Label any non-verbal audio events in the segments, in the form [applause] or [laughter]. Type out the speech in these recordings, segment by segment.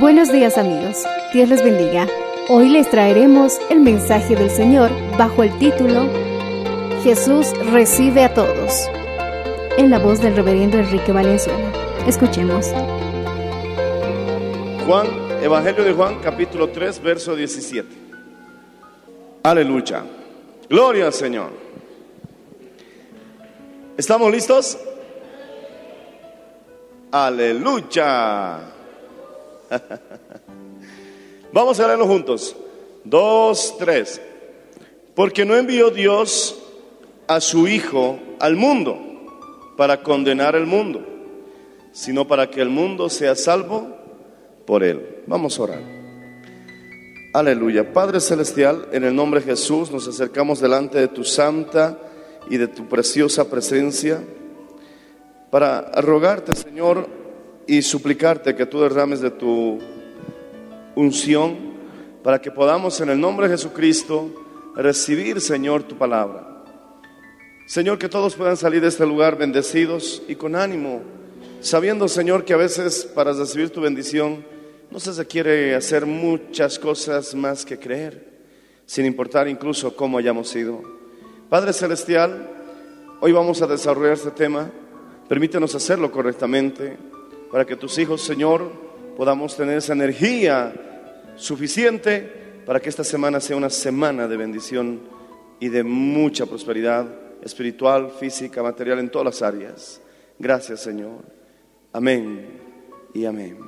Buenos días amigos, Dios les bendiga. Hoy les traeremos el mensaje del Señor bajo el título Jesús recibe a todos, en la voz del reverendo Enrique Valenzuela. Escuchemos. Juan, Evangelio de Juan, capítulo 3, verso 17. Aleluya. Gloria al Señor. ¿Estamos listos? Aleluya. [laughs] Vamos a leerlo juntos. Dos, tres. Porque no envió Dios a su Hijo al mundo para condenar el mundo, sino para que el mundo sea salvo por él. Vamos a orar. Aleluya. Padre Celestial, en el nombre de Jesús nos acercamos delante de tu santa y de tu preciosa presencia para rogarte, Señor, y suplicarte que tú derrames de tu unción para que podamos en el nombre de Jesucristo recibir, Señor, tu palabra. Señor, que todos puedan salir de este lugar bendecidos y con ánimo, sabiendo, Señor, que a veces para recibir tu bendición no se requiere hacer muchas cosas más que creer, sin importar incluso cómo hayamos sido. Padre Celestial, hoy vamos a desarrollar este tema. Permítenos hacerlo correctamente para que tus hijos, Señor, podamos tener esa energía suficiente para que esta semana sea una semana de bendición y de mucha prosperidad espiritual, física, material en todas las áreas. Gracias, Señor. Amén y amén.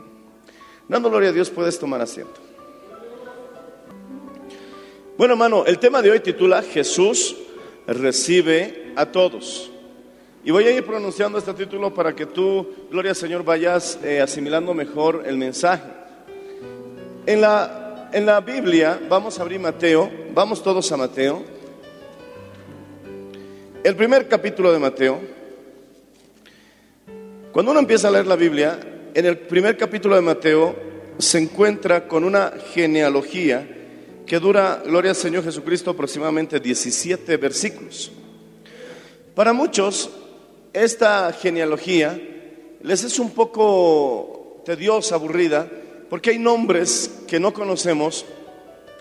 Dando gloria a Dios, puedes tomar asiento. Bueno, hermano, el tema de hoy titula Jesús recibe a todos. Y voy a ir pronunciando este título para que tú, gloria al Señor, vayas eh, asimilando mejor el mensaje. En la, en la Biblia, vamos a abrir Mateo, vamos todos a Mateo. El primer capítulo de Mateo. Cuando uno empieza a leer la Biblia, en el primer capítulo de Mateo se encuentra con una genealogía que dura, gloria al Señor Jesucristo, aproximadamente 17 versículos. Para muchos, esta genealogía les es un poco tediosa, aburrida, porque hay nombres que no conocemos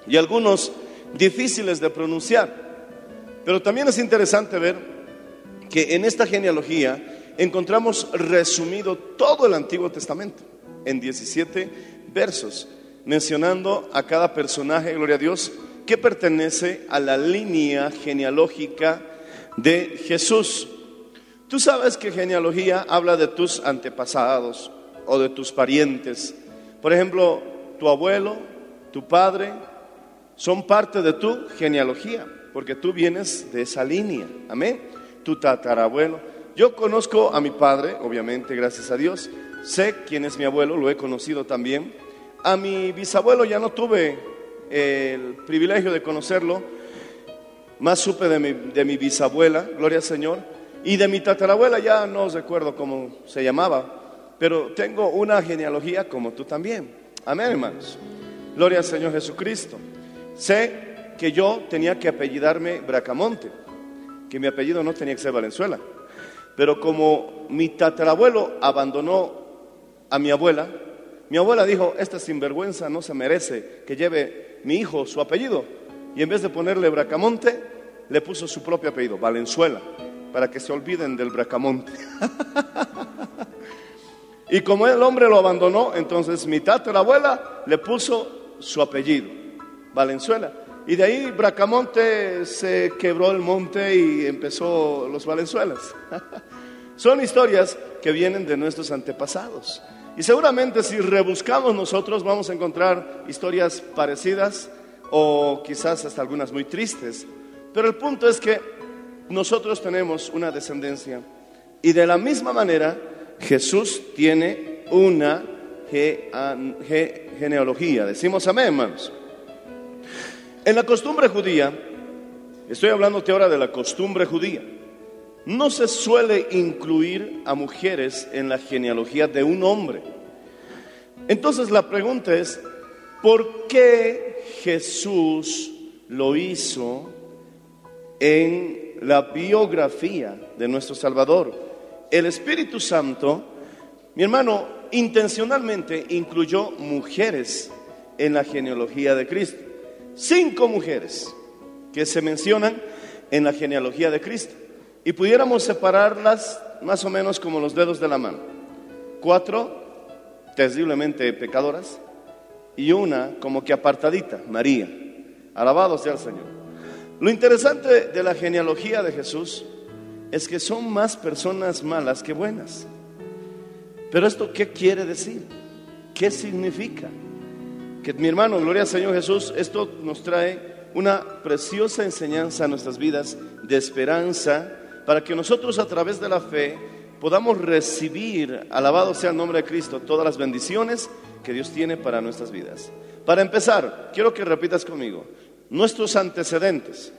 y algunos difíciles de pronunciar. Pero también es interesante ver que en esta genealogía encontramos resumido todo el Antiguo Testamento en 17 versos, mencionando a cada personaje, gloria a Dios, que pertenece a la línea genealógica de Jesús. Tú sabes que genealogía habla de tus antepasados o de tus parientes. Por ejemplo, tu abuelo, tu padre, son parte de tu genealogía, porque tú vienes de esa línea. Amén. Tu tatarabuelo. Yo conozco a mi padre, obviamente, gracias a Dios. Sé quién es mi abuelo, lo he conocido también. A mi bisabuelo ya no tuve el privilegio de conocerlo, más supe de mi, de mi bisabuela, gloria al Señor, y de mi tatarabuela ya no recuerdo cómo se llamaba, pero tengo una genealogía como tú también. Amén, hermanos. Gloria al Señor Jesucristo. Sé que yo tenía que apellidarme Bracamonte, que mi apellido no tenía que ser Valenzuela. Pero como mi tatarabuelo abandonó a mi abuela, mi abuela dijo, esta sinvergüenza no se merece que lleve mi hijo su apellido. Y en vez de ponerle Bracamonte, le puso su propio apellido, Valenzuela, para que se olviden del Bracamonte. [laughs] y como el hombre lo abandonó, entonces mi tatarabuela le puso su apellido, Valenzuela. Y de ahí Bracamonte se quebró el monte y empezó los Valenzuelas. [laughs] Son historias que vienen de nuestros antepasados. Y seguramente si rebuscamos nosotros vamos a encontrar historias parecidas o quizás hasta algunas muy tristes. Pero el punto es que nosotros tenemos una descendencia y de la misma manera Jesús tiene una ge- ge- genealogía. Decimos amén, hermanos. En la costumbre judía, estoy hablándote ahora de la costumbre judía, no se suele incluir a mujeres en la genealogía de un hombre. Entonces la pregunta es, ¿por qué Jesús lo hizo en la biografía de nuestro Salvador? El Espíritu Santo, mi hermano, intencionalmente incluyó mujeres en la genealogía de Cristo. Cinco mujeres que se mencionan en la genealogía de Cristo. Y pudiéramos separarlas más o menos como los dedos de la mano. Cuatro terriblemente pecadoras y una como que apartadita, María. Alabado sea el Señor. Lo interesante de la genealogía de Jesús es que son más personas malas que buenas. Pero esto, ¿qué quiere decir? ¿Qué significa? Que mi hermano, gloria al Señor Jesús, esto nos trae una preciosa enseñanza a nuestras vidas de esperanza para que nosotros a través de la fe podamos recibir, alabado sea el nombre de Cristo, todas las bendiciones que Dios tiene para nuestras vidas. Para empezar, quiero que repitas conmigo, nuestros antecedentes,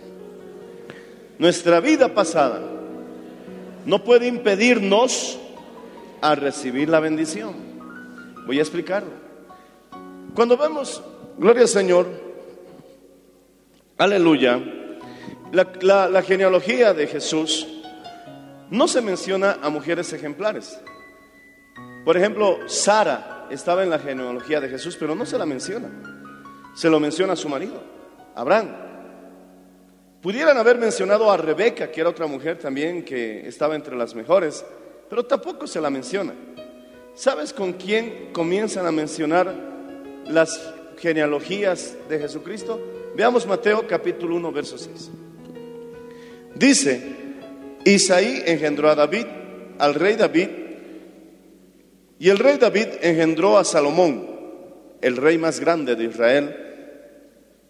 nuestra vida pasada, no puede impedirnos a recibir la bendición. Voy a explicarlo. Cuando vemos, gloria al Señor, aleluya, la, la- la genealogía de Jesús no se menciona a mujeres ejemplares. Por ejemplo, Sara estaba en la genealogía de Jesús, pero no se la menciona. Se lo menciona a su marido, Abraham. Pudieran haber mencionado a Rebeca, que era otra mujer también que estaba entre las mejores, pero tampoco se la menciona. ¿Sabes con quién comienzan a mencionar las genealogías de Jesucristo? Veamos Mateo capítulo 1, verso 6. Dice, Isaí engendró a David, al rey David, y el rey David engendró a Salomón, el rey más grande de Israel,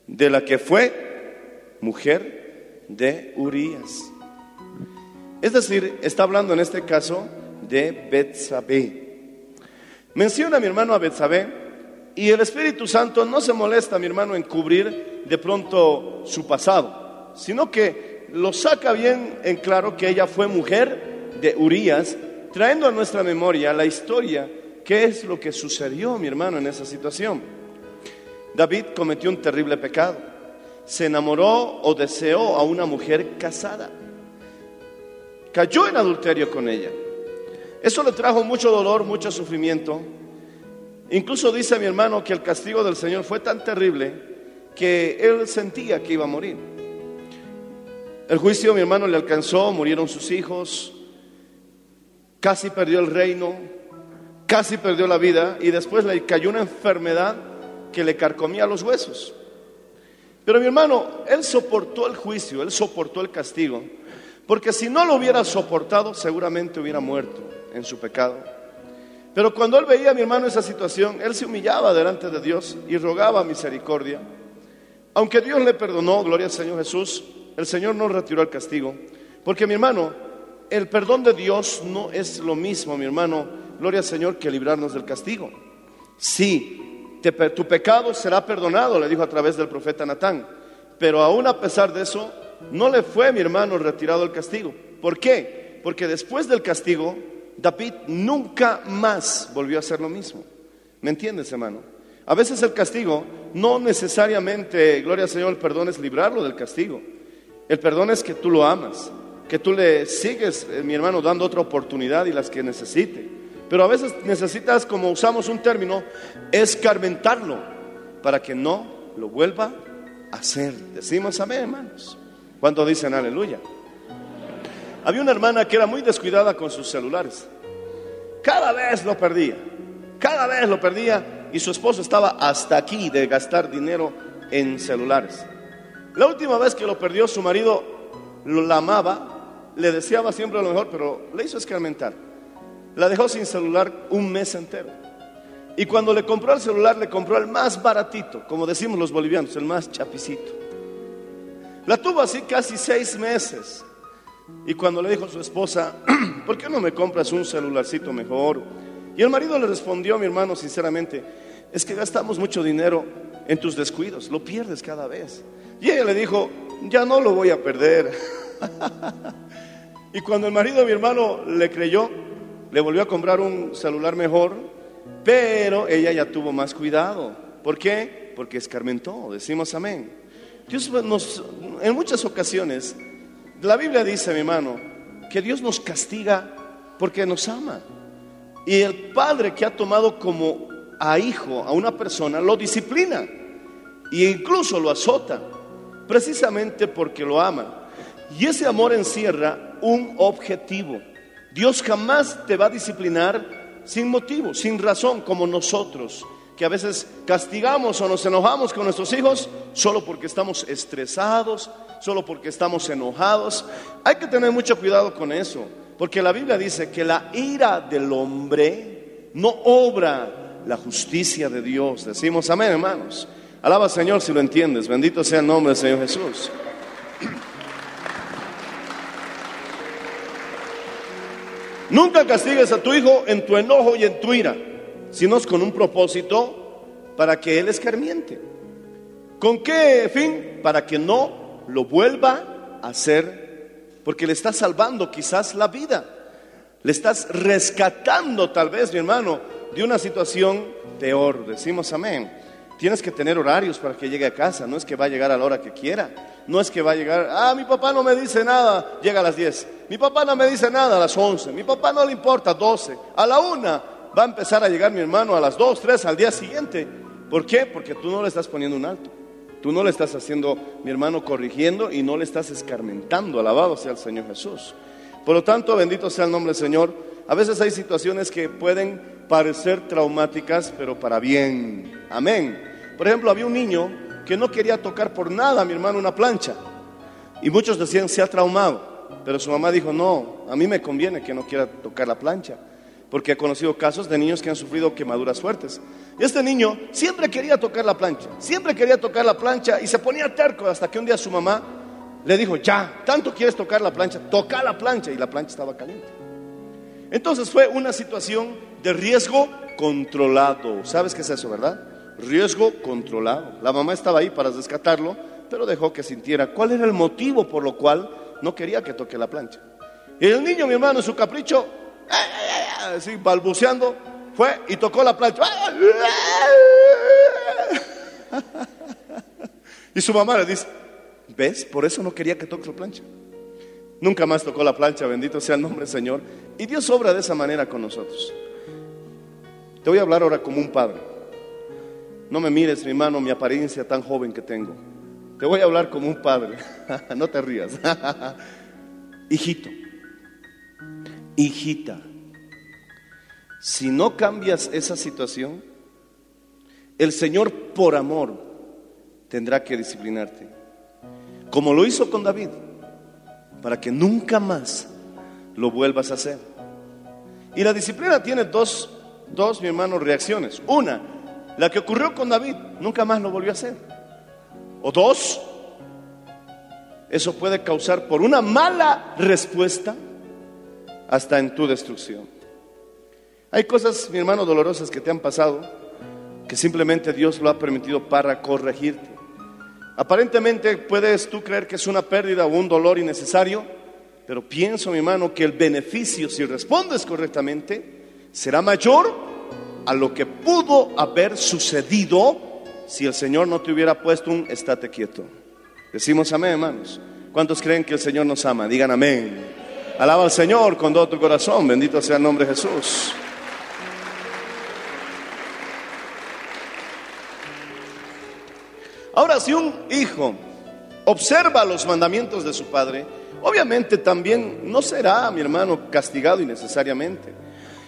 de la que fue mujer de Urías. Es decir, está hablando en este caso de Betsabé. Menciona a mi hermano a Betsabé y el Espíritu Santo no se molesta, mi hermano, en cubrir de pronto su pasado, sino que lo saca bien en claro que ella fue mujer de Urías, trayendo a nuestra memoria la historia, qué es lo que sucedió, mi hermano, en esa situación. David cometió un terrible pecado. Se enamoró o deseó a una mujer casada. Cayó en adulterio con ella. Eso le trajo mucho dolor, mucho sufrimiento. Incluso dice mi hermano que el castigo del Señor fue tan terrible que él sentía que iba a morir. El juicio, mi hermano, le alcanzó, murieron sus hijos, casi perdió el reino, casi perdió la vida y después le cayó una enfermedad que le carcomía los huesos. Pero mi hermano, él soportó el juicio, él soportó el castigo, porque si no lo hubiera soportado, seguramente hubiera muerto en su pecado. Pero cuando él veía, mi hermano, esa situación, él se humillaba delante de Dios y rogaba misericordia. Aunque Dios le perdonó, gloria al Señor Jesús, el Señor no retiró el castigo. Porque mi hermano, el perdón de Dios no es lo mismo, mi hermano, gloria al Señor, que librarnos del castigo. Sí, tu pecado será perdonado, le dijo a través del profeta Natán. Pero aún a pesar de eso, no le fue, mi hermano, retirado el castigo. ¿Por qué? Porque después del castigo, David nunca más volvió a hacer lo mismo. ¿Me entiendes, hermano? A veces el castigo no necesariamente, gloria al Señor, el perdón es librarlo del castigo. El perdón es que tú lo amas, que tú le sigues, eh, mi hermano, dando otra oportunidad y las que necesite. Pero a veces necesitas, como usamos un término, escarmentarlo para que no lo vuelva a hacer. Decimos amén, hermanos. ¿Cuánto dicen aleluya? Había una hermana que era muy descuidada con sus celulares. Cada vez lo perdía, cada vez lo perdía y su esposo estaba hasta aquí de gastar dinero en celulares. La última vez que lo perdió, su marido lo amaba, le deseaba siempre lo mejor, pero le hizo escarmentar. La dejó sin celular un mes entero. Y cuando le compró el celular, le compró el más baratito, como decimos los bolivianos, el más chapicito. La tuvo así casi seis meses. Y cuando le dijo a su esposa, [clears throat] ¿por qué no me compras un celularcito mejor? Y el marido le respondió, mi hermano, sinceramente, es que gastamos mucho dinero en tus descuidos, lo pierdes cada vez. Y ella le dijo, ya no lo voy a perder. [laughs] y cuando el marido mi hermano le creyó, le volvió a comprar un celular mejor, pero ella ya tuvo más cuidado. ¿Por qué? Porque escarmentó, decimos amén. Dios nos, en muchas ocasiones, la Biblia dice, mi hermano, que Dios nos castiga porque nos ama. Y el padre que ha tomado como a hijo a una persona lo disciplina e incluso lo azota, precisamente porque lo ama. Y ese amor encierra un objetivo. Dios jamás te va a disciplinar sin motivo, sin razón, como nosotros, que a veces castigamos o nos enojamos con nuestros hijos solo porque estamos estresados, solo porque estamos enojados. Hay que tener mucho cuidado con eso, porque la Biblia dice que la ira del hombre no obra la justicia de Dios. Decimos amén, hermanos. Alaba al Señor si lo entiendes. Bendito sea el nombre del Señor Jesús. Nunca castigues a tu hijo en tu enojo y en tu ira, sino con un propósito para que él escarmiente. ¿Con qué fin? Para que no lo vuelva a hacer, porque le estás salvando quizás la vida. Le estás rescatando tal vez, mi hermano, de una situación peor. Decimos amén. Tienes que tener horarios para que llegue a casa, no es que va a llegar a la hora que quiera, no es que va a llegar, ah, mi papá no me dice nada, llega a las 10, mi papá no me dice nada a las 11, mi papá no le importa 12, a la 1 va a empezar a llegar mi hermano a las 2, 3 al día siguiente. ¿Por qué? Porque tú no le estás poniendo un alto. Tú no le estás haciendo, mi hermano, corrigiendo y no le estás escarmentando. Alabado sea el Señor Jesús. Por lo tanto, bendito sea el nombre del Señor. A veces hay situaciones que pueden parecer traumáticas, pero para bien. Amén. Por ejemplo, había un niño que no quería tocar por nada, mi hermano, una plancha. Y muchos decían, se ha traumado. Pero su mamá dijo, no, a mí me conviene que no quiera tocar la plancha. Porque he conocido casos de niños que han sufrido quemaduras fuertes. Y este niño siempre quería tocar la plancha, siempre quería tocar la plancha y se ponía terco hasta que un día su mamá le dijo, ya, tanto quieres tocar la plancha, toca la plancha y la plancha estaba caliente. Entonces fue una situación de riesgo controlado. ¿Sabes qué es eso, verdad? Riesgo controlado. La mamá estaba ahí para rescatarlo, pero dejó que sintiera cuál era el motivo por lo cual no quería que toque la plancha. Y el niño, mi hermano, en su capricho, así balbuceando, fue y tocó la plancha. Y su mamá le dice, ¿ves? Por eso no quería que toque la plancha. Nunca más tocó la plancha, bendito sea el nombre del Señor. Y Dios obra de esa manera con nosotros. Te voy a hablar ahora como un padre. No me mires, mi hermano, mi apariencia tan joven que tengo. Te voy a hablar como un padre. [laughs] no te rías. [laughs] Hijito, hijita, si no cambias esa situación, el Señor por amor tendrá que disciplinarte. Como lo hizo con David, para que nunca más lo vuelvas a hacer. Y la disciplina tiene dos, dos mi hermano, reacciones. Una, la que ocurrió con David, nunca más lo volvió a hacer. O dos, eso puede causar por una mala respuesta hasta en tu destrucción. Hay cosas, mi hermano, dolorosas que te han pasado que simplemente Dios lo ha permitido para corregirte. Aparentemente puedes tú creer que es una pérdida o un dolor innecesario, pero pienso, mi hermano, que el beneficio, si respondes correctamente, será mayor a lo que pudo haber sucedido si el Señor no te hubiera puesto un estate quieto. Decimos amén, hermanos. ¿Cuántos creen que el Señor nos ama? Digan amén. Alaba al Señor con todo tu corazón. Bendito sea el nombre de Jesús. Ahora, si un hijo observa los mandamientos de su padre, obviamente también no será, mi hermano, castigado innecesariamente.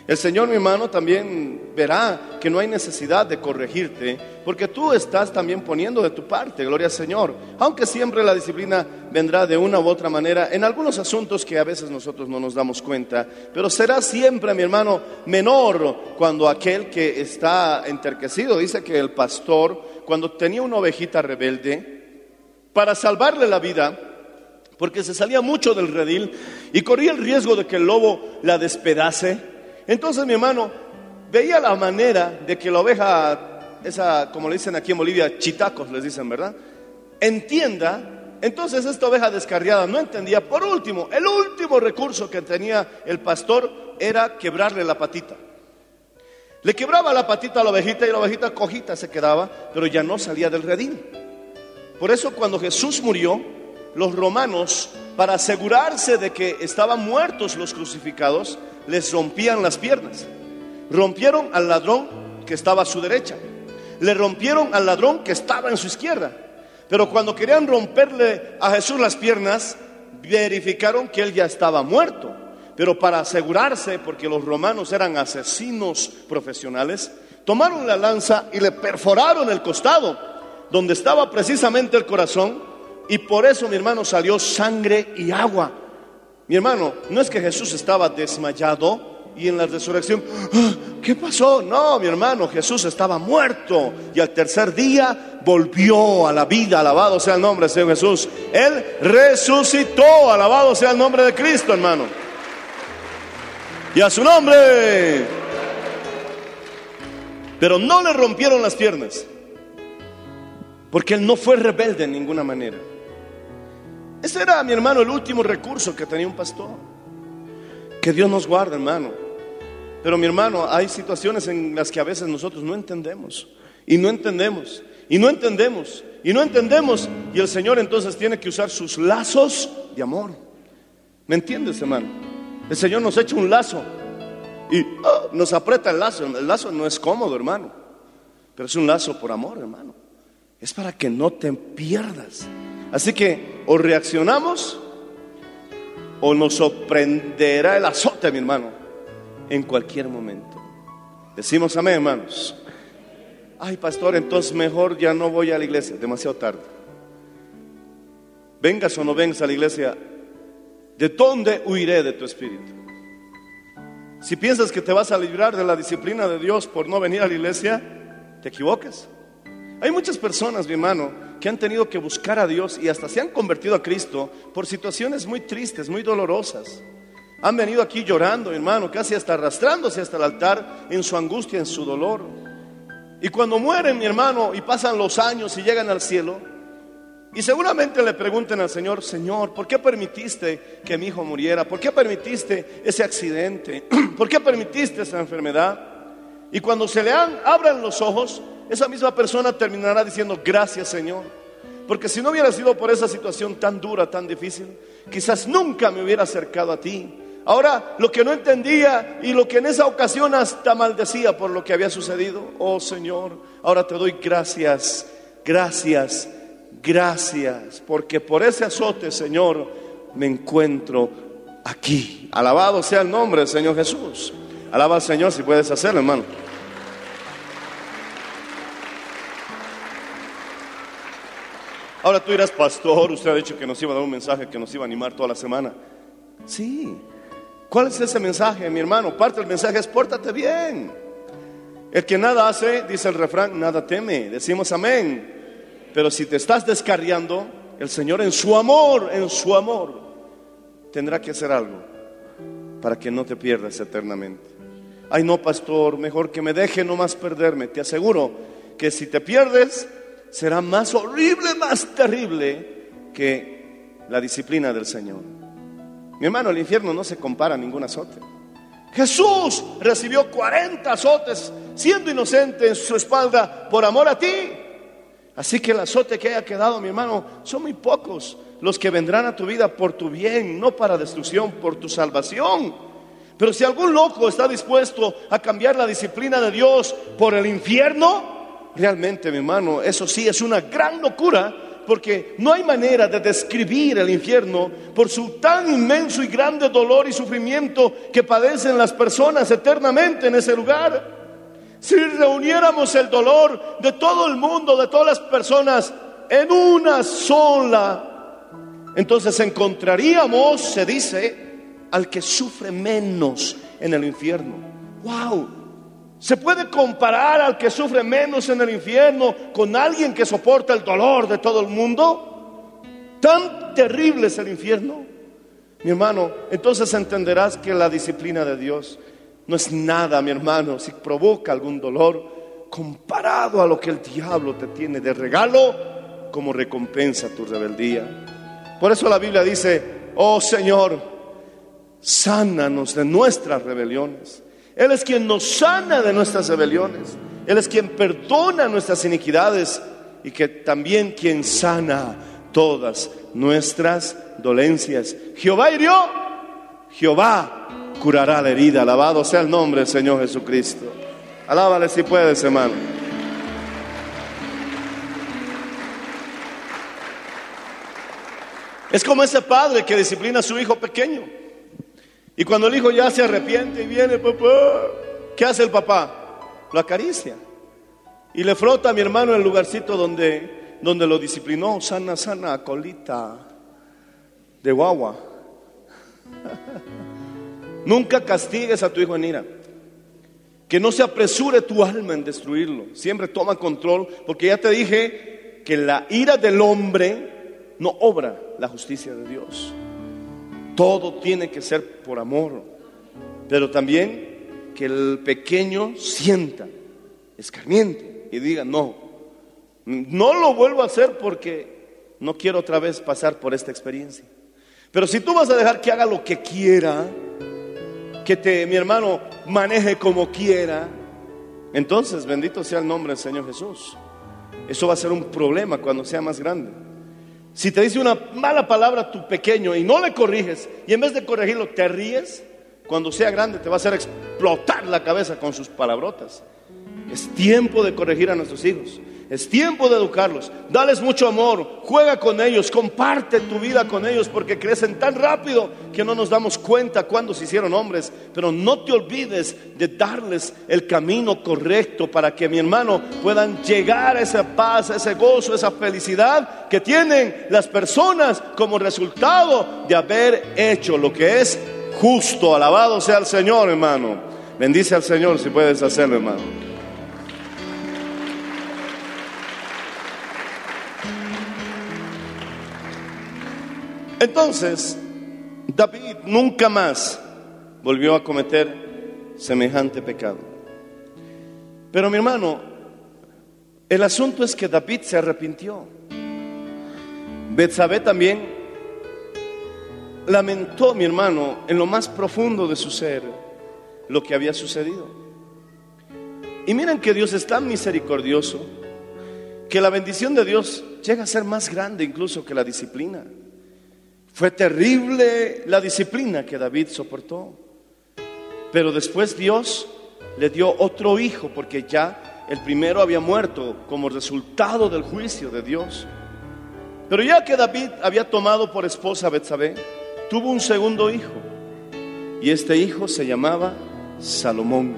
El Señor, mi hermano, también verá que no hay necesidad de corregirte, porque tú estás también poniendo de tu parte, gloria al Señor. Aunque siempre la disciplina vendrá de una u otra manera, en algunos asuntos que a veces nosotros no nos damos cuenta, pero será siempre, mi hermano, menor cuando aquel que está enterquecido, dice que el pastor, cuando tenía una ovejita rebelde, para salvarle la vida, porque se salía mucho del redil y corría el riesgo de que el lobo la despedace, entonces mi hermano veía la manera de que la oveja, esa, como le dicen aquí en Bolivia, chitacos les dicen, ¿verdad? Entienda. Entonces esta oveja descarriada no entendía. Por último, el último recurso que tenía el pastor era quebrarle la patita. Le quebraba la patita a la ovejita y la ovejita cojita se quedaba, pero ya no salía del redil. Por eso cuando Jesús murió, los romanos, para asegurarse de que estaban muertos los crucificados, les rompían las piernas. Rompieron al ladrón que estaba a su derecha. Le rompieron al ladrón que estaba en su izquierda. Pero cuando querían romperle a Jesús las piernas, verificaron que él ya estaba muerto. Pero para asegurarse, porque los romanos eran asesinos profesionales, tomaron la lanza y le perforaron el costado, donde estaba precisamente el corazón, y por eso mi hermano salió sangre y agua. Mi hermano, no es que Jesús estaba desmayado y en la resurrección, "Ah, ¿qué pasó? No, mi hermano, Jesús estaba muerto y al tercer día volvió a la vida, alabado sea el nombre del Señor Jesús. Él resucitó, alabado sea el nombre de Cristo, hermano. Y a su nombre. Pero no le rompieron las piernas, porque él no fue rebelde en ninguna manera. Ese era, mi hermano, el último recurso que tenía un pastor. Que Dios nos guarde, hermano. Pero mi hermano, hay situaciones en las que a veces nosotros no entendemos. Y no entendemos. Y no entendemos. Y no entendemos. Y el Señor entonces tiene que usar sus lazos de amor. ¿Me entiendes, hermano? El Señor nos echa un lazo. Y ah, nos aprieta el lazo. El lazo no es cómodo, hermano. Pero es un lazo por amor, hermano. Es para que no te pierdas. Así que o reaccionamos o nos sorprenderá el azote, mi hermano, en cualquier momento. Decimos amén, hermanos. Ay, pastor, entonces mejor ya no voy a la iglesia, demasiado tarde. Vengas o no vengas a la iglesia, ¿de dónde huiré de tu espíritu? Si piensas que te vas a librar de la disciplina de Dios por no venir a la iglesia, te equivocas. Hay muchas personas, mi hermano, que han tenido que buscar a Dios y hasta se han convertido a Cristo por situaciones muy tristes, muy dolorosas. Han venido aquí llorando, hermano, casi hasta arrastrándose hasta el altar en su angustia, en su dolor. Y cuando mueren, mi hermano, y pasan los años y llegan al cielo, y seguramente le pregunten al Señor, Señor, ¿por qué permitiste que mi hijo muriera? ¿Por qué permitiste ese accidente? [clears throat] ¿Por qué permitiste esa enfermedad? Y cuando se le han, abran los ojos, esa misma persona terminará diciendo, gracias Señor. Porque si no hubiera sido por esa situación tan dura, tan difícil, quizás nunca me hubiera acercado a ti. Ahora, lo que no entendía y lo que en esa ocasión hasta maldecía por lo que había sucedido, oh Señor, ahora te doy gracias, gracias, gracias, porque por ese azote, Señor, me encuentro aquí. Alabado sea el nombre del Señor Jesús. Alaba al Señor si puedes hacerlo, hermano. Ahora tú dirás, pastor, usted ha dicho que nos iba a dar un mensaje que nos iba a animar toda la semana. Sí. ¿Cuál es ese mensaje, mi hermano? Parte del mensaje es pórtate bien. El que nada hace, dice el refrán, nada teme. Decimos amén. Pero si te estás descarriando, el Señor en su amor, en su amor, tendrá que hacer algo para que no te pierdas eternamente. Ay, no, pastor, mejor que me deje nomás perderme. Te aseguro que si te pierdes, será más horrible, más terrible que la disciplina del Señor. Mi hermano, el infierno no se compara a ningún azote. Jesús recibió 40 azotes siendo inocente en su espalda por amor a ti. Así que el azote que haya quedado, mi hermano, son muy pocos los que vendrán a tu vida por tu bien, no para destrucción, por tu salvación. Pero si algún loco está dispuesto a cambiar la disciplina de Dios por el infierno, realmente, mi hermano, eso sí es una gran locura porque no hay manera de describir el infierno por su tan inmenso y grande dolor y sufrimiento que padecen las personas eternamente en ese lugar. Si reuniéramos el dolor de todo el mundo, de todas las personas, en una sola, entonces encontraríamos, se dice, al que sufre menos en el infierno. ¡Wow! ¿Se puede comparar al que sufre menos en el infierno con alguien que soporta el dolor de todo el mundo? ¿Tan terrible es el infierno? Mi hermano, entonces entenderás que la disciplina de Dios no es nada, mi hermano, si provoca algún dolor comparado a lo que el diablo te tiene de regalo como recompensa tu rebeldía. Por eso la Biblia dice, oh Señor, sánanos de nuestras rebeliones. Él es quien nos sana de nuestras rebeliones. Él es quien perdona nuestras iniquidades y que también quien sana todas nuestras dolencias. Jehová hirió, Jehová curará la herida. Alabado sea el nombre del Señor Jesucristo. Alábale si puedes, hermano. Es como ese padre que disciplina a su hijo pequeño. Y cuando el hijo ya se arrepiente y viene, papá, ¿qué hace el papá? Lo acaricia. Y le frota a mi hermano el lugarcito donde, donde lo disciplinó. Sana, sana, colita de guagua. [laughs] Nunca castigues a tu hijo en ira. Que no se apresure tu alma en destruirlo. Siempre toma control, porque ya te dije que la ira del hombre no obra la justicia de Dios. Todo tiene que ser por amor, pero también que el pequeño sienta, escarmiente y diga, no, no lo vuelvo a hacer porque no quiero otra vez pasar por esta experiencia. Pero si tú vas a dejar que haga lo que quiera, que te, mi hermano, maneje como quiera, entonces bendito sea el nombre del Señor Jesús. Eso va a ser un problema cuando sea más grande. Si te dice una mala palabra a tu pequeño y no le corriges, y en vez de corregirlo te ríes, cuando sea grande te va a hacer explotar la cabeza con sus palabrotas. Es tiempo de corregir a nuestros hijos. Es tiempo de educarlos. Dales mucho amor. Juega con ellos. Comparte tu vida con ellos porque crecen tan rápido que no nos damos cuenta cuando se hicieron hombres. Pero no te olvides de darles el camino correcto para que mi hermano puedan llegar a esa paz, a ese gozo, a esa felicidad que tienen las personas como resultado de haber hecho lo que es justo. Alabado sea el Señor, hermano. Bendice al Señor si puedes hacerlo, hermano. Entonces, David nunca más volvió a cometer semejante pecado. Pero mi hermano, el asunto es que David se arrepintió. Betsabé también lamentó, mi hermano, en lo más profundo de su ser lo que había sucedido. Y miren que Dios es tan misericordioso que la bendición de Dios llega a ser más grande incluso que la disciplina. Fue terrible la disciplina que David soportó. Pero después Dios le dio otro hijo porque ya el primero había muerto como resultado del juicio de Dios. Pero ya que David había tomado por esposa a Betsabé, tuvo un segundo hijo. Y este hijo se llamaba Salomón.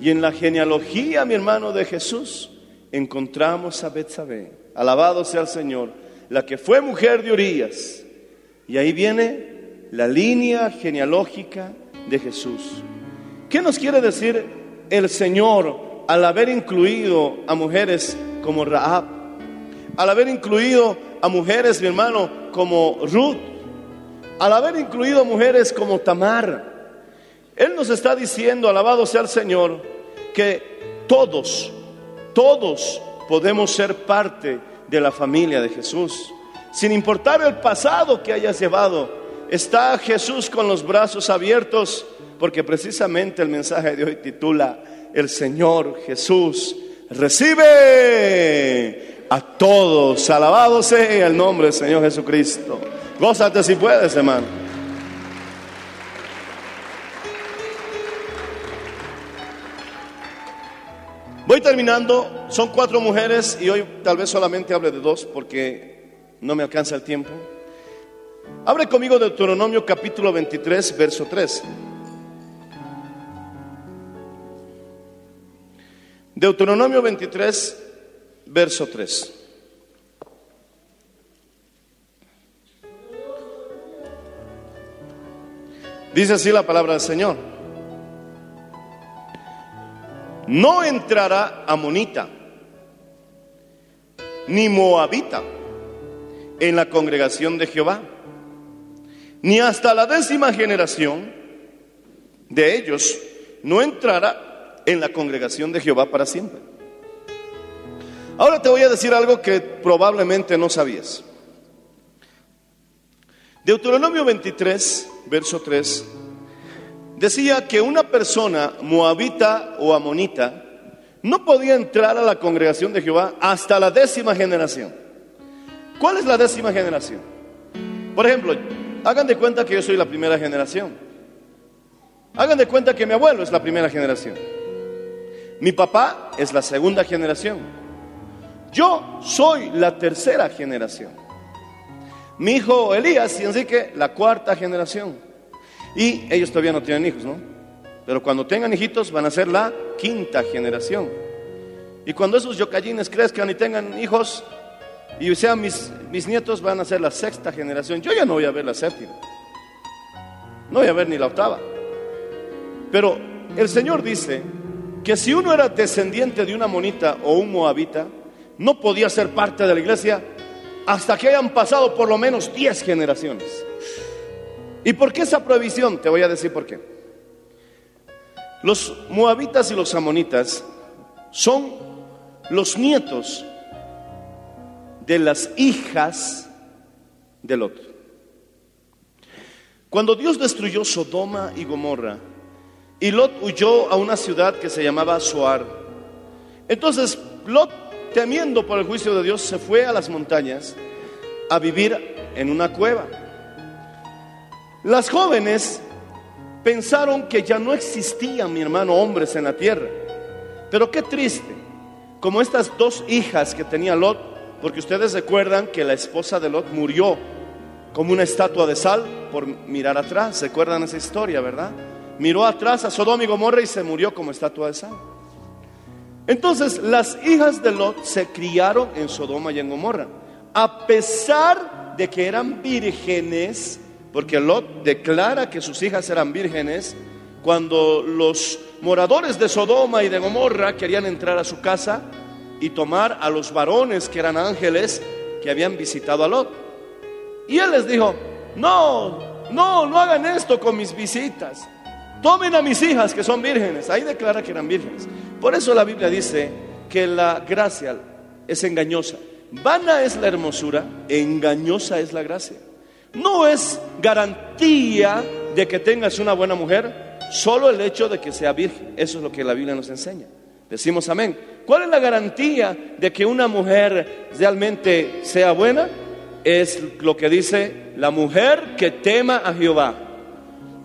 Y en la genealogía, mi hermano, de Jesús, encontramos a Betsabé. Alabado sea el Señor, la que fue mujer de Urias y ahí viene la línea genealógica de Jesús. ¿Qué nos quiere decir el Señor al haber incluido a mujeres como Raab? Al haber incluido a mujeres, mi hermano, como Ruth. Al haber incluido a mujeres como Tamar. Él nos está diciendo, alabado sea el Señor, que todos, todos podemos ser parte de la familia de Jesús sin importar el pasado que hayas llevado. Está Jesús con los brazos abiertos porque precisamente el mensaje de hoy titula El Señor Jesús recibe a todos. Alabado sea el nombre del Señor Jesucristo. Gózate si puedes, hermano. Voy terminando, son cuatro mujeres y hoy tal vez solamente hable de dos porque no me alcanza el tiempo. Abre conmigo Deuteronomio capítulo 23, verso 3. Deuteronomio 23, verso 3. Dice así la palabra del Señor. No entrará amonita ni moabita en la congregación de Jehová, ni hasta la décima generación de ellos no entrará en la congregación de Jehová para siempre. Ahora te voy a decir algo que probablemente no sabías. Deuteronomio 23, verso 3, decía que una persona moabita o amonita no podía entrar a la congregación de Jehová hasta la décima generación. ¿Cuál es la décima generación? Por ejemplo, hagan de cuenta que yo soy la primera generación. Hagan de cuenta que mi abuelo es la primera generación. Mi papá es la segunda generación. Yo soy la tercera generación. Mi hijo Elías y Enrique, la cuarta generación. Y ellos todavía no tienen hijos, ¿no? Pero cuando tengan hijitos van a ser la quinta generación. Y cuando esos yocallines crezcan y tengan hijos y sean mis, mis nietos, van a ser la sexta generación. Yo ya no voy a ver la séptima. No voy a ver ni la octava. Pero el Señor dice que si uno era descendiente de una monita o un moabita, no podía ser parte de la iglesia hasta que hayan pasado por lo menos 10 generaciones. ¿Y por qué esa prohibición? Te voy a decir por qué. Los moabitas y los amonitas son los nietos de las hijas de Lot. Cuando Dios destruyó Sodoma y Gomorra, y Lot huyó a una ciudad que se llamaba Soar, entonces Lot, temiendo por el juicio de Dios, se fue a las montañas a vivir en una cueva. Las jóvenes pensaron que ya no existían, mi hermano, hombres en la tierra. Pero qué triste, como estas dos hijas que tenía Lot, porque ustedes recuerdan que la esposa de Lot murió como una estatua de sal por mirar atrás. ¿Se acuerdan esa historia, verdad? Miró atrás a Sodoma y Gomorra y se murió como estatua de sal. Entonces, las hijas de Lot se criaron en Sodoma y en Gomorra, a pesar de que eran vírgenes, porque Lot declara que sus hijas eran vírgenes, cuando los moradores de Sodoma y de Gomorra querían entrar a su casa y tomar a los varones que eran ángeles que habían visitado a Lot. Y él les dijo, no, no, no hagan esto con mis visitas. Tomen a mis hijas que son vírgenes. Ahí declara que eran vírgenes. Por eso la Biblia dice que la gracia es engañosa. Vana es la hermosura, engañosa es la gracia. No es garantía de que tengas una buena mujer, solo el hecho de que sea virgen. Eso es lo que la Biblia nos enseña. Decimos amén. ¿Cuál es la garantía de que una mujer realmente sea buena? Es lo que dice la mujer que tema a Jehová.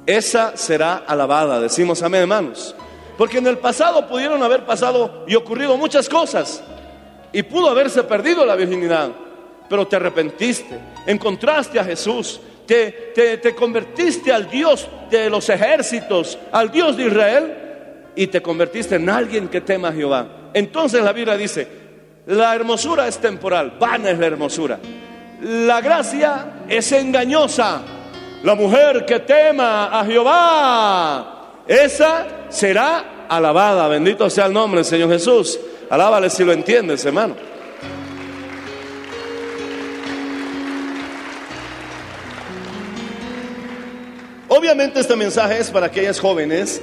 Esa será alabada. Decimos amén, hermanos. Porque en el pasado pudieron haber pasado y ocurrido muchas cosas. Y pudo haberse perdido la virginidad. Pero te arrepentiste, encontraste a Jesús, te, te, te convertiste al Dios de los ejércitos, al Dios de Israel, y te convertiste en alguien que tema a Jehová. Entonces la Biblia dice, la hermosura es temporal, vana es la hermosura. La gracia es engañosa. La mujer que tema a Jehová, esa será alabada. Bendito sea el nombre del Señor Jesús. Alábale si lo entiendes, hermano. Obviamente este mensaje es para aquellas jóvenes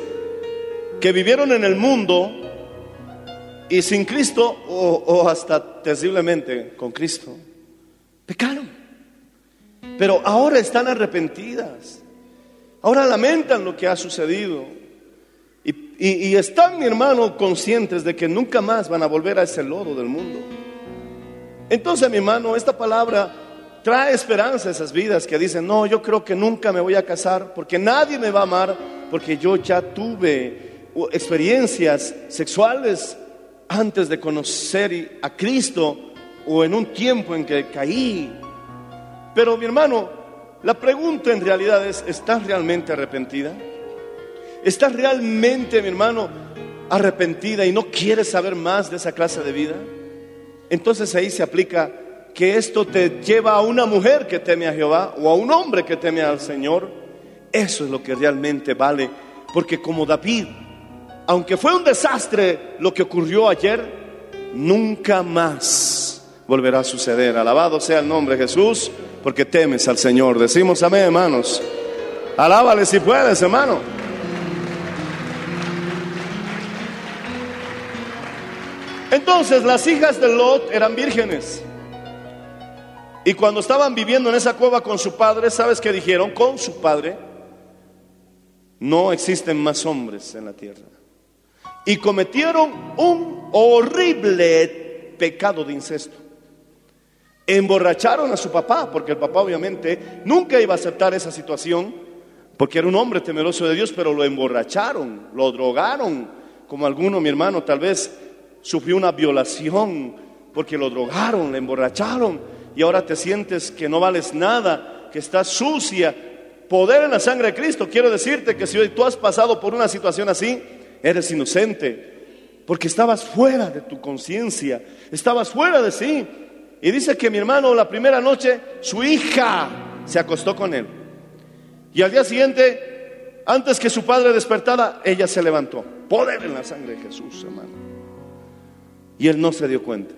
que vivieron en el mundo y sin Cristo o, o, hasta terriblemente con Cristo, pecaron. Pero ahora están arrepentidas. Ahora lamentan lo que ha sucedido. Y, y- y están, mi hermano, conscientes de que nunca más van a volver a ese lodo del mundo. Entonces, mi hermano, esta palabra trae esperanza a esas vidas que dicen, no, yo creo que nunca me voy a casar porque nadie me va a amar, porque yo ya tuve uh, experiencias sexuales antes de conocer a Cristo o en un tiempo en que caí. Pero mi hermano, la pregunta en realidad es, ¿estás realmente arrepentida? ¿Estás realmente, mi hermano, arrepentida y no quieres saber más de esa clase de vida? Entonces ahí se aplica que esto te lleva a una mujer que teme a Jehová o a un hombre que teme al Señor. Eso es lo que realmente vale. Porque como David, aunque fue un desastre lo que ocurrió ayer, nunca más volverá a suceder. Alabado sea el nombre de Jesús, porque temes al Señor. Decimos amén, hermanos. Alábale si puedes, hermano. Entonces las hijas de Lot eran vírgenes. Y cuando estaban viviendo en esa cueva con su padre, ¿sabes qué dijeron? Con su padre, no existen más hombres en la tierra. Y cometieron un horrible pecado de incesto. Emborracharon a su papá, porque el papá obviamente nunca iba a aceptar esa situación, porque era un hombre temeroso de Dios, pero lo emborracharon, lo drogaron, como alguno, mi hermano, tal vez sufrió una violación, porque lo drogaron, le emborracharon, y ahora te sientes que no vales nada, que estás sucia. Poder en la sangre de Cristo, quiero decirte que si hoy tú has pasado por una situación así, eres inocente, porque estabas fuera de tu conciencia, estabas fuera de sí. Y dice que mi hermano la primera noche su hija se acostó con él. Y al día siguiente, antes que su padre despertara, ella se levantó. Poder en la sangre de Jesús, hermano. Y él no se dio cuenta.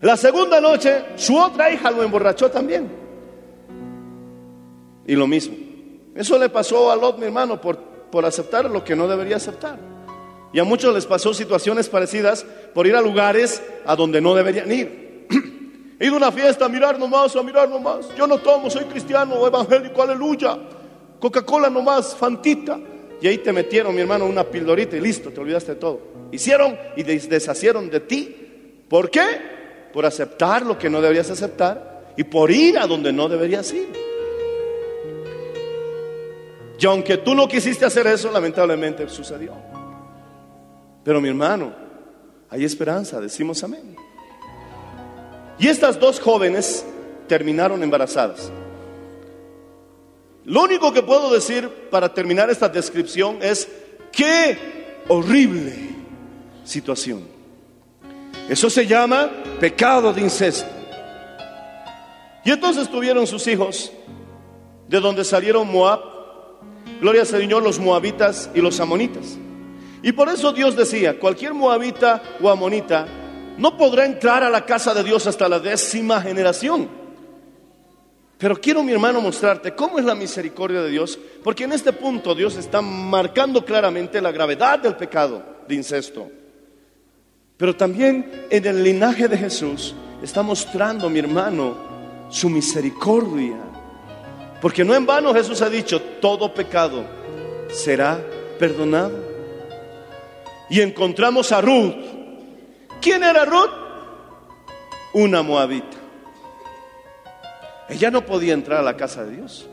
La segunda noche, su otra hija lo emborrachó también. Y lo mismo. Eso le pasó a Lot, mi hermano, por, por aceptar lo que no debería aceptar. Y a muchos les pasó situaciones parecidas por ir a lugares a donde no deberían ir. [clears throat] He a una fiesta a mirar nomás, a mirar nomás. Yo no tomo, soy cristiano, evangélico, aleluya. Coca-Cola nomás, fantita. Y ahí te metieron, mi hermano, una pildorita y listo, te olvidaste de todo. Hicieron y des- deshacieron de ti. ¿Por qué? Por aceptar lo que no deberías aceptar y por ir a donde no deberías ir. Y aunque tú no quisiste hacer eso, lamentablemente sucedió. Pero mi hermano, hay esperanza, decimos amén. Y estas dos jóvenes terminaron embarazadas. Lo único que puedo decir para terminar esta descripción es qué horrible situación. Eso se llama pecado de incesto. Y entonces tuvieron sus hijos, de donde salieron Moab, gloria al Señor, los moabitas y los amonitas. Y por eso Dios decía, cualquier moabita o amonita no podrá entrar a la casa de Dios hasta la décima generación. Pero quiero, mi hermano, mostrarte cómo es la misericordia de Dios, porque en este punto Dios está marcando claramente la gravedad del pecado de incesto. Pero también en el linaje de Jesús está mostrando, mi hermano, su misericordia. Porque no en vano Jesús ha dicho, todo pecado será perdonado. Y encontramos a Ruth. ¿Quién era Ruth? Una moabita. Ella no podía entrar a la casa de Dios.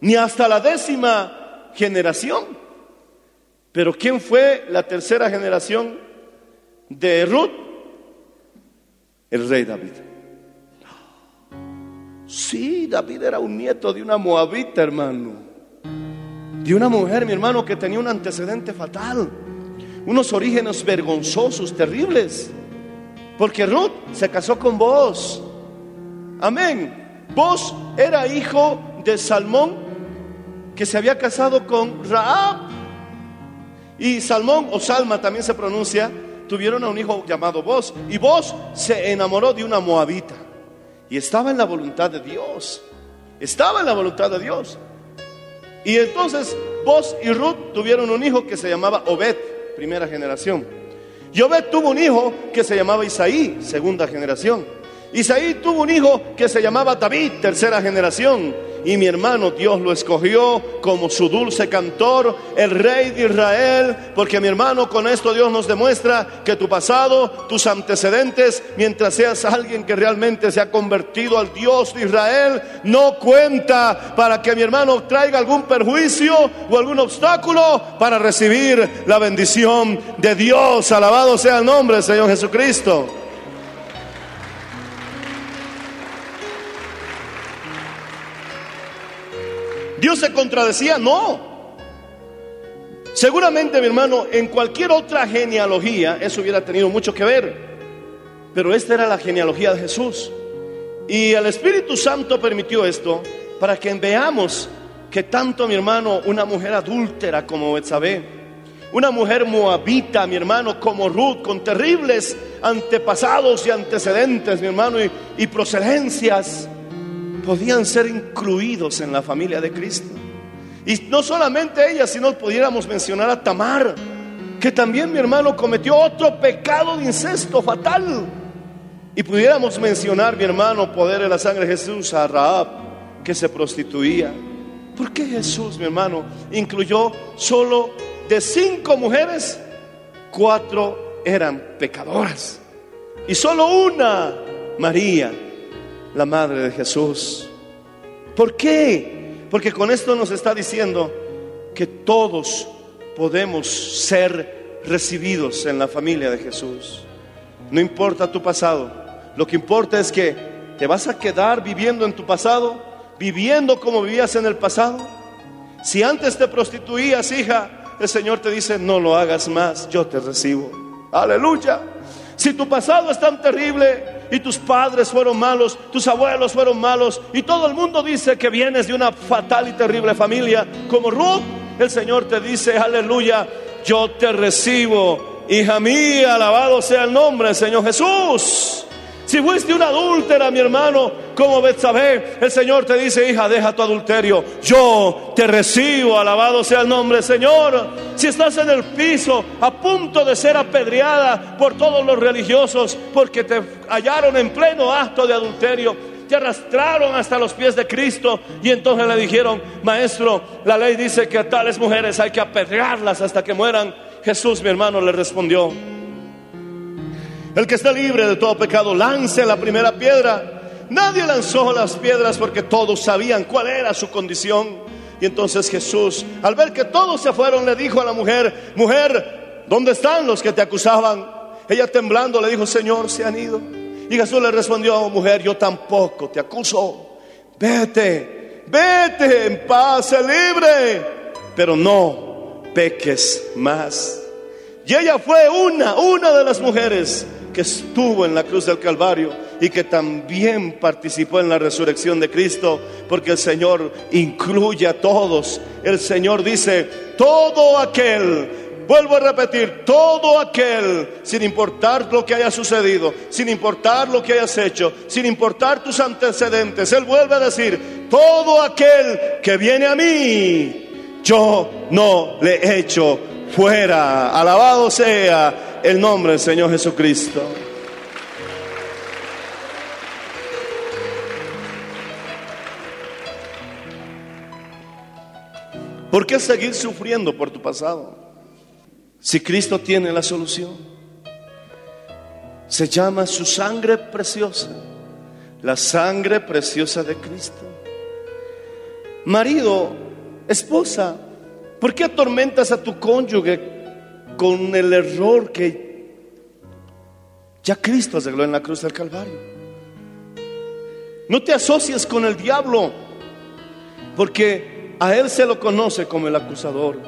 Ni hasta la décima generación. Pero ¿quién fue la tercera generación de Ruth? El rey David. Sí, David era un nieto de una moabita, hermano. De una mujer, mi hermano, que tenía un antecedente fatal. Unos orígenes vergonzosos, terribles. Porque Ruth se casó con vos. Amén. Vos era hijo de Salmón que se había casado con Raab. Y Salmón o Salma también se pronuncia, tuvieron a un hijo llamado Vos. Y Vos se enamoró de una moabita. Y estaba en la voluntad de Dios. Estaba en la voluntad de Dios. Y entonces Vos y Ruth tuvieron un hijo que se llamaba Obed, primera generación. Y Obed tuvo un hijo que se llamaba Isaí, segunda generación. Isaí tuvo un hijo que se llamaba David, tercera generación. Y mi hermano Dios lo escogió como su dulce cantor, el rey de Israel, porque mi hermano con esto Dios nos demuestra que tu pasado, tus antecedentes, mientras seas alguien que realmente se ha convertido al Dios de Israel, no cuenta para que mi hermano traiga algún perjuicio o algún obstáculo para recibir la bendición de Dios. Alabado sea el nombre del Señor Jesucristo. Dios se contradecía, no. Seguramente, mi hermano, en cualquier otra genealogía eso hubiera tenido mucho que ver. Pero esta era la genealogía de Jesús. Y el Espíritu Santo permitió esto para que veamos que tanto, mi hermano, una mujer adúltera como Betsabé, una mujer moabita, mi hermano, como Ruth, con terribles antepasados y antecedentes, mi hermano, y, y procedencias, podían ser incluidos en la familia de Cristo. Y no solamente ella, sino pudiéramos mencionar a Tamar, que también mi hermano cometió otro pecado de incesto fatal. Y pudiéramos mencionar, mi hermano, poder en la sangre de Jesús, a Raab, que se prostituía. ¿Por qué Jesús, mi hermano, incluyó solo de cinco mujeres, cuatro eran pecadoras? Y solo una, María, la madre de Jesús. ¿Por qué? Porque con esto nos está diciendo que todos podemos ser recibidos en la familia de Jesús. No importa tu pasado, lo que importa es que te vas a quedar viviendo en tu pasado, viviendo como vivías en el pasado. Si antes te prostituías, hija, el Señor te dice, no lo hagas más, yo te recibo. Aleluya. Si tu pasado es tan terrible y tus padres fueron malos, tus abuelos fueron malos y todo el mundo dice que vienes de una fatal y terrible familia como Ruth, el Señor te dice, aleluya, yo te recibo. Hija mía, alabado sea el nombre del Señor Jesús. Si fuiste una adúltera, mi hermano, como Betsabé, el Señor te dice, hija, deja tu adulterio. Yo te recibo, alabado sea el nombre Señor. Si estás en el piso, a punto de ser apedreada por todos los religiosos, porque te hallaron en pleno acto de adulterio, te arrastraron hasta los pies de Cristo y entonces le dijeron, maestro, la ley dice que a tales mujeres hay que apedrearlas hasta que mueran. Jesús, mi hermano, le respondió, el que está libre de todo pecado, lance la primera piedra. Nadie lanzó las piedras porque todos sabían cuál era su condición. Y entonces Jesús, al ver que todos se fueron, le dijo a la mujer, mujer, ¿dónde están los que te acusaban? Ella temblando le dijo, Señor, se han ido. Y Jesús le respondió, mujer, yo tampoco te acuso. Vete, vete en paz, libre, pero no peques más. Y ella fue una, una de las mujeres estuvo en la cruz del Calvario y que también participó en la resurrección de Cristo, porque el Señor incluye a todos. El Señor dice, todo aquel, vuelvo a repetir, todo aquel, sin importar lo que haya sucedido, sin importar lo que hayas hecho, sin importar tus antecedentes, Él vuelve a decir, todo aquel que viene a mí, yo no le echo fuera. Alabado sea el nombre del Señor Jesucristo. ¿Por qué seguir sufriendo por tu pasado? Si Cristo tiene la solución. Se llama su sangre preciosa, la sangre preciosa de Cristo. Marido, esposa, ¿por qué atormentas a tu cónyuge con el error que ya Cristo arregló en la cruz del Calvario? No te asocies con el diablo, porque a él se lo conoce como el acusador.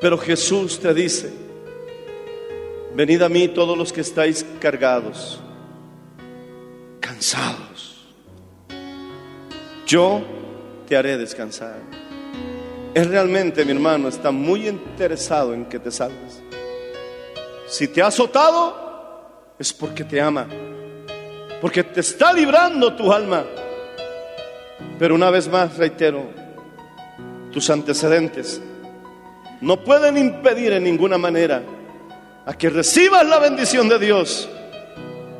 Pero Jesús te dice, venid a mí todos los que estáis cargados, cansados. Yo te haré descansar. Él realmente, mi hermano, está muy interesado en que te salves. Si te ha azotado, es porque te ama, porque te está librando tu alma. Pero una vez más, reitero, tus antecedentes no pueden impedir en ninguna manera a que recibas la bendición de Dios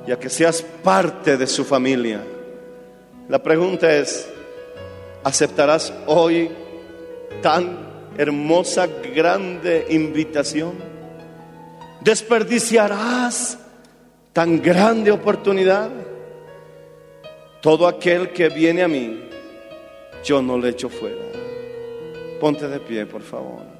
y a que seas parte de su familia. La pregunta es, ¿Aceptarás hoy tan hermosa, grande invitación? ¿Desperdiciarás tan grande oportunidad? Todo aquel que viene a mí, yo no le echo fuera. Ponte de pie, por favor.